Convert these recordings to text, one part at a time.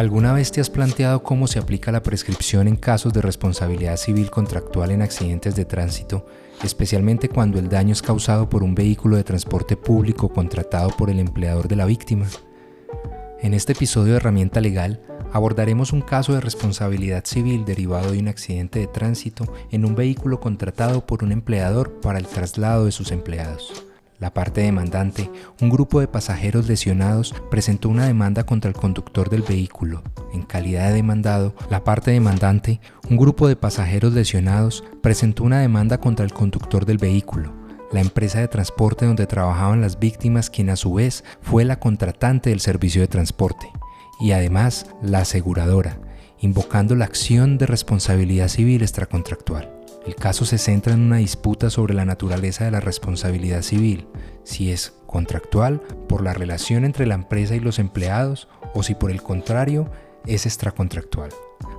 ¿Alguna vez te has planteado cómo se aplica la prescripción en casos de responsabilidad civil contractual en accidentes de tránsito, especialmente cuando el daño es causado por un vehículo de transporte público contratado por el empleador de la víctima? En este episodio de Herramienta Legal abordaremos un caso de responsabilidad civil derivado de un accidente de tránsito en un vehículo contratado por un empleador para el traslado de sus empleados. La parte demandante, un grupo de pasajeros lesionados, presentó una demanda contra el conductor del vehículo. En calidad de demandado, la parte demandante, un grupo de pasajeros lesionados, presentó una demanda contra el conductor del vehículo, la empresa de transporte donde trabajaban las víctimas, quien a su vez fue la contratante del servicio de transporte, y además la aseguradora, invocando la acción de responsabilidad civil extracontractual. El caso se centra en una disputa sobre la naturaleza de la responsabilidad civil, si es contractual por la relación entre la empresa y los empleados o si por el contrario es extracontractual.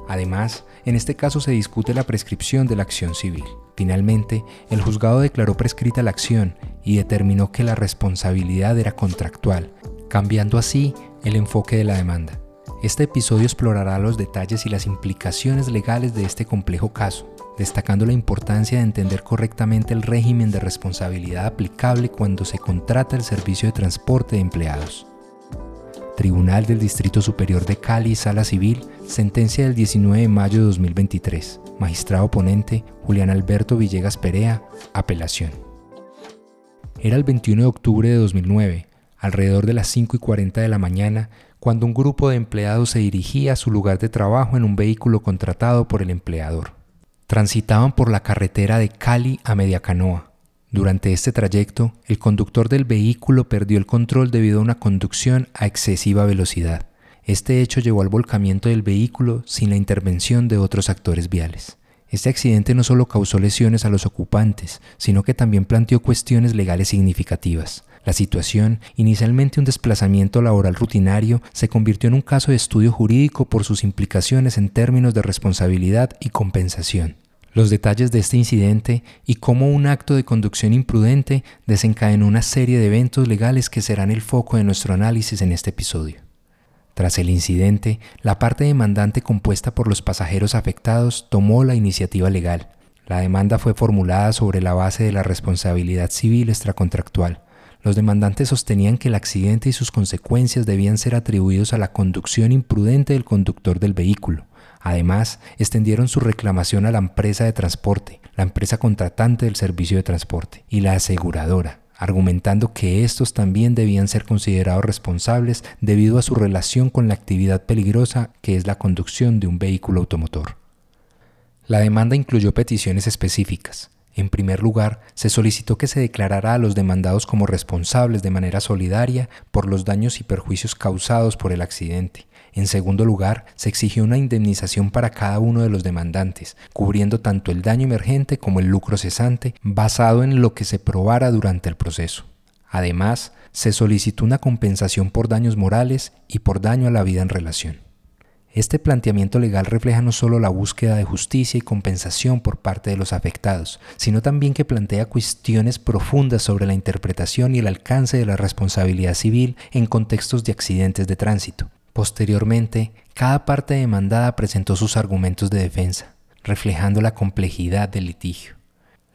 Además, en este caso se discute la prescripción de la acción civil. Finalmente, el juzgado declaró prescrita la acción y determinó que la responsabilidad era contractual, cambiando así el enfoque de la demanda. Este episodio explorará los detalles y las implicaciones legales de este complejo caso, destacando la importancia de entender correctamente el régimen de responsabilidad aplicable cuando se contrata el servicio de transporte de empleados. Tribunal del Distrito Superior de Cali, Sala Civil, sentencia del 19 de mayo de 2023. Magistrado ponente Julián Alberto Villegas Perea, apelación. Era el 21 de octubre de 2009, alrededor de las 5 y 40 de la mañana, cuando un grupo de empleados se dirigía a su lugar de trabajo en un vehículo contratado por el empleador. Transitaban por la carretera de Cali a Mediacanoa. Durante este trayecto, el conductor del vehículo perdió el control debido a una conducción a excesiva velocidad. Este hecho llevó al volcamiento del vehículo sin la intervención de otros actores viales. Este accidente no solo causó lesiones a los ocupantes, sino que también planteó cuestiones legales significativas. La situación, inicialmente un desplazamiento laboral rutinario, se convirtió en un caso de estudio jurídico por sus implicaciones en términos de responsabilidad y compensación. Los detalles de este incidente y cómo un acto de conducción imprudente desencadenó una serie de eventos legales que serán el foco de nuestro análisis en este episodio. Tras el incidente, la parte demandante compuesta por los pasajeros afectados tomó la iniciativa legal. La demanda fue formulada sobre la base de la responsabilidad civil extracontractual, los demandantes sostenían que el accidente y sus consecuencias debían ser atribuidos a la conducción imprudente del conductor del vehículo. Además, extendieron su reclamación a la empresa de transporte, la empresa contratante del servicio de transporte y la aseguradora, argumentando que estos también debían ser considerados responsables debido a su relación con la actividad peligrosa que es la conducción de un vehículo automotor. La demanda incluyó peticiones específicas, en primer lugar, se solicitó que se declarara a los demandados como responsables de manera solidaria por los daños y perjuicios causados por el accidente. En segundo lugar, se exigió una indemnización para cada uno de los demandantes, cubriendo tanto el daño emergente como el lucro cesante, basado en lo que se probara durante el proceso. Además, se solicitó una compensación por daños morales y por daño a la vida en relación. Este planteamiento legal refleja no solo la búsqueda de justicia y compensación por parte de los afectados, sino también que plantea cuestiones profundas sobre la interpretación y el alcance de la responsabilidad civil en contextos de accidentes de tránsito. Posteriormente, cada parte demandada presentó sus argumentos de defensa, reflejando la complejidad del litigio.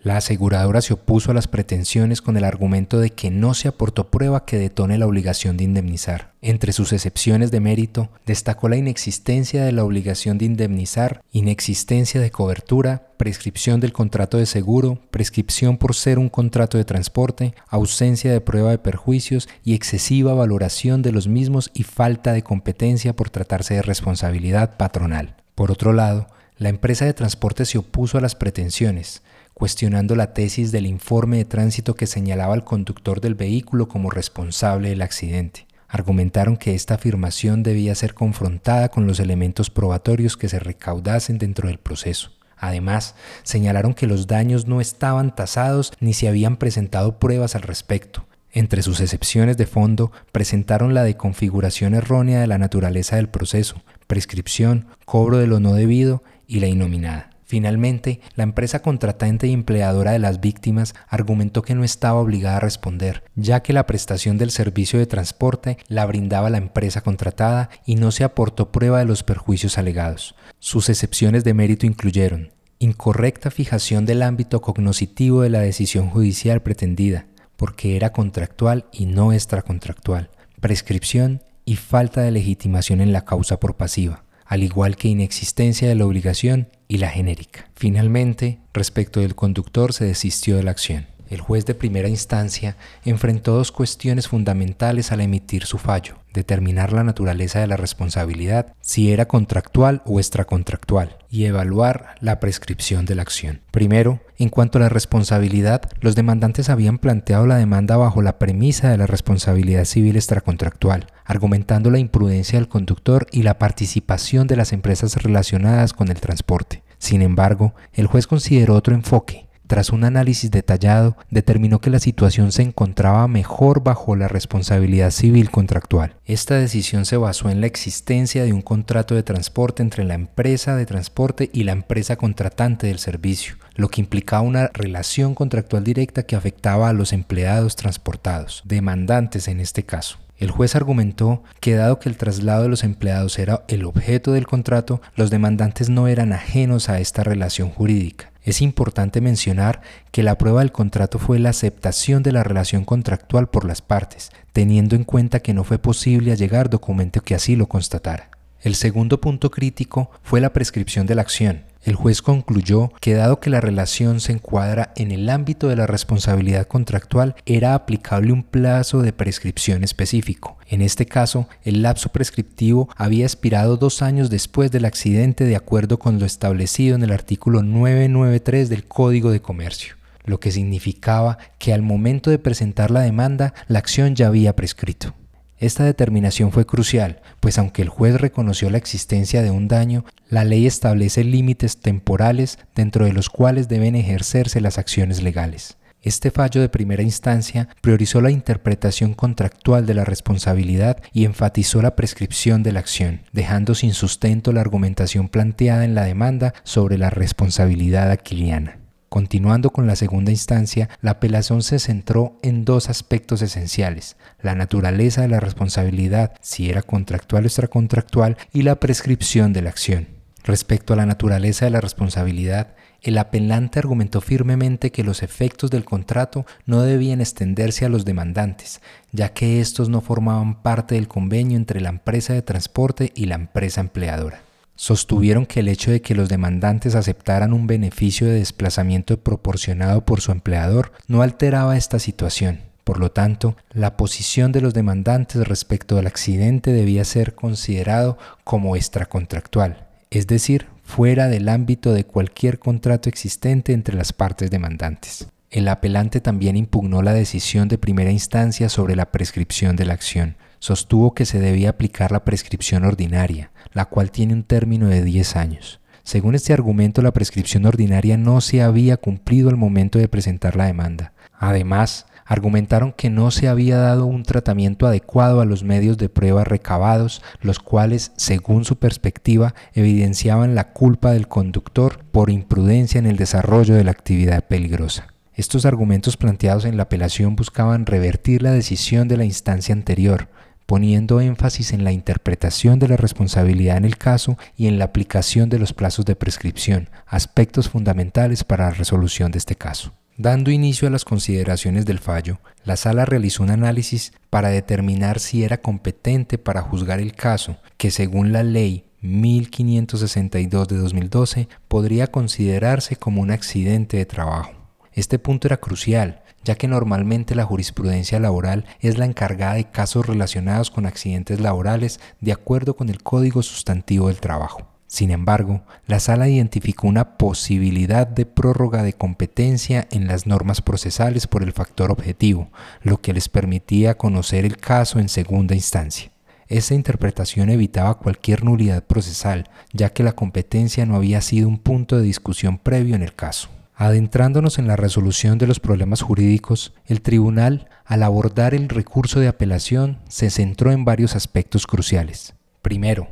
La aseguradora se opuso a las pretensiones con el argumento de que no se aportó prueba que detone la obligación de indemnizar. Entre sus excepciones de mérito, destacó la inexistencia de la obligación de indemnizar, inexistencia de cobertura, prescripción del contrato de seguro, prescripción por ser un contrato de transporte, ausencia de prueba de perjuicios y excesiva valoración de los mismos y falta de competencia por tratarse de responsabilidad patronal. Por otro lado, la empresa de transporte se opuso a las pretensiones, cuestionando la tesis del informe de tránsito que señalaba al conductor del vehículo como responsable del accidente. Argumentaron que esta afirmación debía ser confrontada con los elementos probatorios que se recaudasen dentro del proceso. Además, señalaron que los daños no estaban tasados ni se habían presentado pruebas al respecto. Entre sus excepciones de fondo, presentaron la de configuración errónea de la naturaleza del proceso, prescripción, cobro de lo no debido y la inominada. Finalmente, la empresa contratante y empleadora de las víctimas argumentó que no estaba obligada a responder, ya que la prestación del servicio de transporte la brindaba la empresa contratada y no se aportó prueba de los perjuicios alegados. Sus excepciones de mérito incluyeron incorrecta fijación del ámbito cognoscitivo de la decisión judicial pretendida, porque era contractual y no extracontractual, prescripción y falta de legitimación en la causa por pasiva, al igual que inexistencia de la obligación y la genérica. Finalmente, respecto del conductor se desistió de la acción. El juez de primera instancia enfrentó dos cuestiones fundamentales al emitir su fallo, determinar la naturaleza de la responsabilidad, si era contractual o extracontractual, y evaluar la prescripción de la acción. Primero, en cuanto a la responsabilidad, los demandantes habían planteado la demanda bajo la premisa de la responsabilidad civil extracontractual, argumentando la imprudencia del conductor y la participación de las empresas relacionadas con el transporte. Sin embargo, el juez consideró otro enfoque, tras un análisis detallado, determinó que la situación se encontraba mejor bajo la responsabilidad civil contractual. Esta decisión se basó en la existencia de un contrato de transporte entre la empresa de transporte y la empresa contratante del servicio, lo que implicaba una relación contractual directa que afectaba a los empleados transportados, demandantes en este caso. El juez argumentó que dado que el traslado de los empleados era el objeto del contrato, los demandantes no eran ajenos a esta relación jurídica. Es importante mencionar que la prueba del contrato fue la aceptación de la relación contractual por las partes, teniendo en cuenta que no fue posible allegar documento que así lo constatara. El segundo punto crítico fue la prescripción de la acción. El juez concluyó que dado que la relación se encuadra en el ámbito de la responsabilidad contractual, era aplicable un plazo de prescripción específico. En este caso, el lapso prescriptivo había expirado dos años después del accidente de acuerdo con lo establecido en el artículo 993 del Código de Comercio lo que significaba que al momento de presentar la demanda la acción ya había prescrito. Esta determinación fue crucial, pues aunque el juez reconoció la existencia de un daño, la ley establece límites temporales dentro de los cuales deben ejercerse las acciones legales. Este fallo de primera instancia priorizó la interpretación contractual de la responsabilidad y enfatizó la prescripción de la acción, dejando sin sustento la argumentación planteada en la demanda sobre la responsabilidad aquiliana. Continuando con la segunda instancia, la apelación se centró en dos aspectos esenciales, la naturaleza de la responsabilidad, si era contractual o extracontractual, y la prescripción de la acción. Respecto a la naturaleza de la responsabilidad, el apelante argumentó firmemente que los efectos del contrato no debían extenderse a los demandantes, ya que estos no formaban parte del convenio entre la empresa de transporte y la empresa empleadora sostuvieron que el hecho de que los demandantes aceptaran un beneficio de desplazamiento proporcionado por su empleador no alteraba esta situación. Por lo tanto, la posición de los demandantes respecto al accidente debía ser considerado como extracontractual, es decir, fuera del ámbito de cualquier contrato existente entre las partes demandantes. El apelante también impugnó la decisión de primera instancia sobre la prescripción de la acción, sostuvo que se debía aplicar la prescripción ordinaria, la cual tiene un término de 10 años. Según este argumento, la prescripción ordinaria no se había cumplido al momento de presentar la demanda. Además, argumentaron que no se había dado un tratamiento adecuado a los medios de prueba recabados, los cuales, según su perspectiva, evidenciaban la culpa del conductor por imprudencia en el desarrollo de la actividad peligrosa. Estos argumentos planteados en la apelación buscaban revertir la decisión de la instancia anterior, poniendo énfasis en la interpretación de la responsabilidad en el caso y en la aplicación de los plazos de prescripción, aspectos fundamentales para la resolución de este caso. Dando inicio a las consideraciones del fallo, la sala realizó un análisis para determinar si era competente para juzgar el caso, que según la ley 1562 de 2012 podría considerarse como un accidente de trabajo. Este punto era crucial, ya que normalmente la jurisprudencia laboral es la encargada de casos relacionados con accidentes laborales de acuerdo con el Código Sustantivo del Trabajo. Sin embargo, la sala identificó una posibilidad de prórroga de competencia en las normas procesales por el factor objetivo, lo que les permitía conocer el caso en segunda instancia. Esa interpretación evitaba cualquier nulidad procesal, ya que la competencia no había sido un punto de discusión previo en el caso. Adentrándonos en la resolución de los problemas jurídicos, el tribunal, al abordar el recurso de apelación, se centró en varios aspectos cruciales. Primero,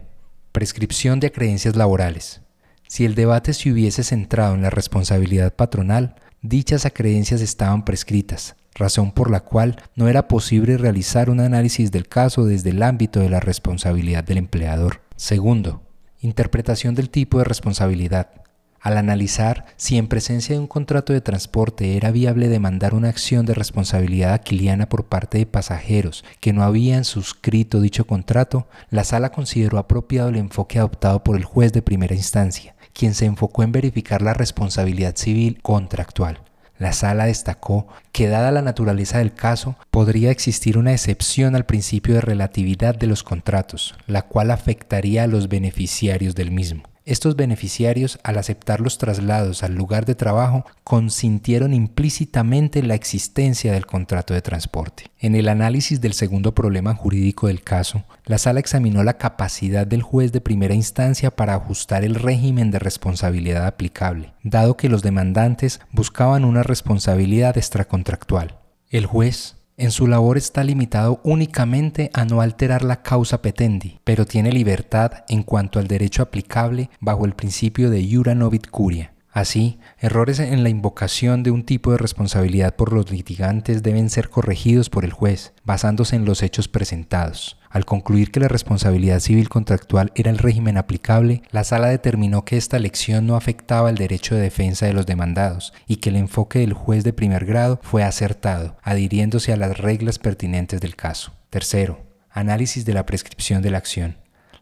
prescripción de acreencias laborales. Si el debate se hubiese centrado en la responsabilidad patronal, dichas acreencias estaban prescritas, razón por la cual no era posible realizar un análisis del caso desde el ámbito de la responsabilidad del empleador. Segundo, interpretación del tipo de responsabilidad. Al analizar si en presencia de un contrato de transporte era viable demandar una acción de responsabilidad aquiliana por parte de pasajeros que no habían suscrito dicho contrato, la sala consideró apropiado el enfoque adoptado por el juez de primera instancia, quien se enfocó en verificar la responsabilidad civil contractual. La sala destacó que dada la naturaleza del caso, podría existir una excepción al principio de relatividad de los contratos, la cual afectaría a los beneficiarios del mismo. Estos beneficiarios, al aceptar los traslados al lugar de trabajo, consintieron implícitamente la existencia del contrato de transporte. En el análisis del segundo problema jurídico del caso, la sala examinó la capacidad del juez de primera instancia para ajustar el régimen de responsabilidad aplicable, dado que los demandantes buscaban una responsabilidad extracontractual. El juez en su labor está limitado únicamente a no alterar la causa petendi, pero tiene libertad en cuanto al derecho aplicable bajo el principio de iura novit curia. Así, errores en la invocación de un tipo de responsabilidad por los litigantes deben ser corregidos por el juez, basándose en los hechos presentados. Al concluir que la responsabilidad civil contractual era el régimen aplicable, la sala determinó que esta elección no afectaba el derecho de defensa de los demandados y que el enfoque del juez de primer grado fue acertado, adhiriéndose a las reglas pertinentes del caso. Tercero, análisis de la prescripción de la acción.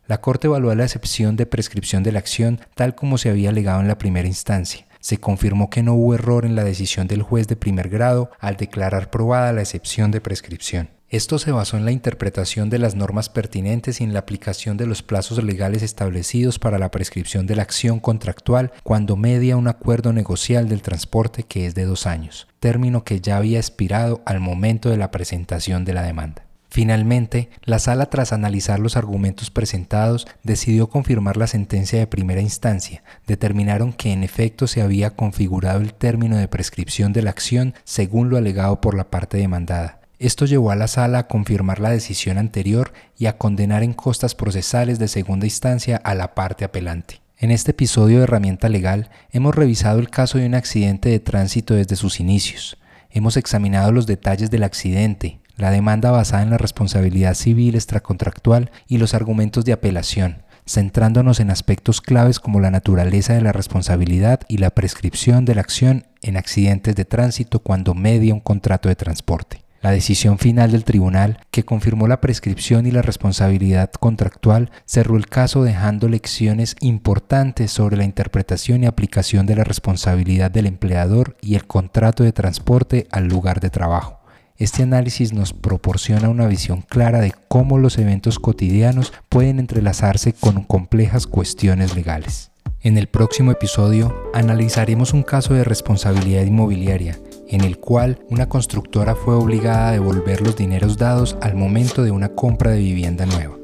La Corte evaluó la excepción de prescripción de la acción tal como se había alegado en la primera instancia. Se confirmó que no hubo error en la decisión del juez de primer grado al declarar probada la excepción de prescripción. Esto se basó en la interpretación de las normas pertinentes y en la aplicación de los plazos legales establecidos para la prescripción de la acción contractual cuando media un acuerdo negocial del transporte que es de dos años, término que ya había expirado al momento de la presentación de la demanda. Finalmente, la sala, tras analizar los argumentos presentados, decidió confirmar la sentencia de primera instancia. Determinaron que en efecto se había configurado el término de prescripción de la acción según lo alegado por la parte demandada esto llevó a la sala a confirmar la decisión anterior y a condenar en costas procesales de segunda instancia a la parte apelante. En este episodio de Herramienta Legal hemos revisado el caso de un accidente de tránsito desde sus inicios. Hemos examinado los detalles del accidente, la demanda basada en la responsabilidad civil extracontractual y los argumentos de apelación, centrándonos en aspectos claves como la naturaleza de la responsabilidad y la prescripción de la acción en accidentes de tránsito cuando media un contrato de transporte. La decisión final del tribunal, que confirmó la prescripción y la responsabilidad contractual, cerró el caso dejando lecciones importantes sobre la interpretación y aplicación de la responsabilidad del empleador y el contrato de transporte al lugar de trabajo. Este análisis nos proporciona una visión clara de cómo los eventos cotidianos pueden entrelazarse con complejas cuestiones legales. En el próximo episodio analizaremos un caso de responsabilidad inmobiliaria en el cual una constructora fue obligada a devolver los dineros dados al momento de una compra de vivienda nueva.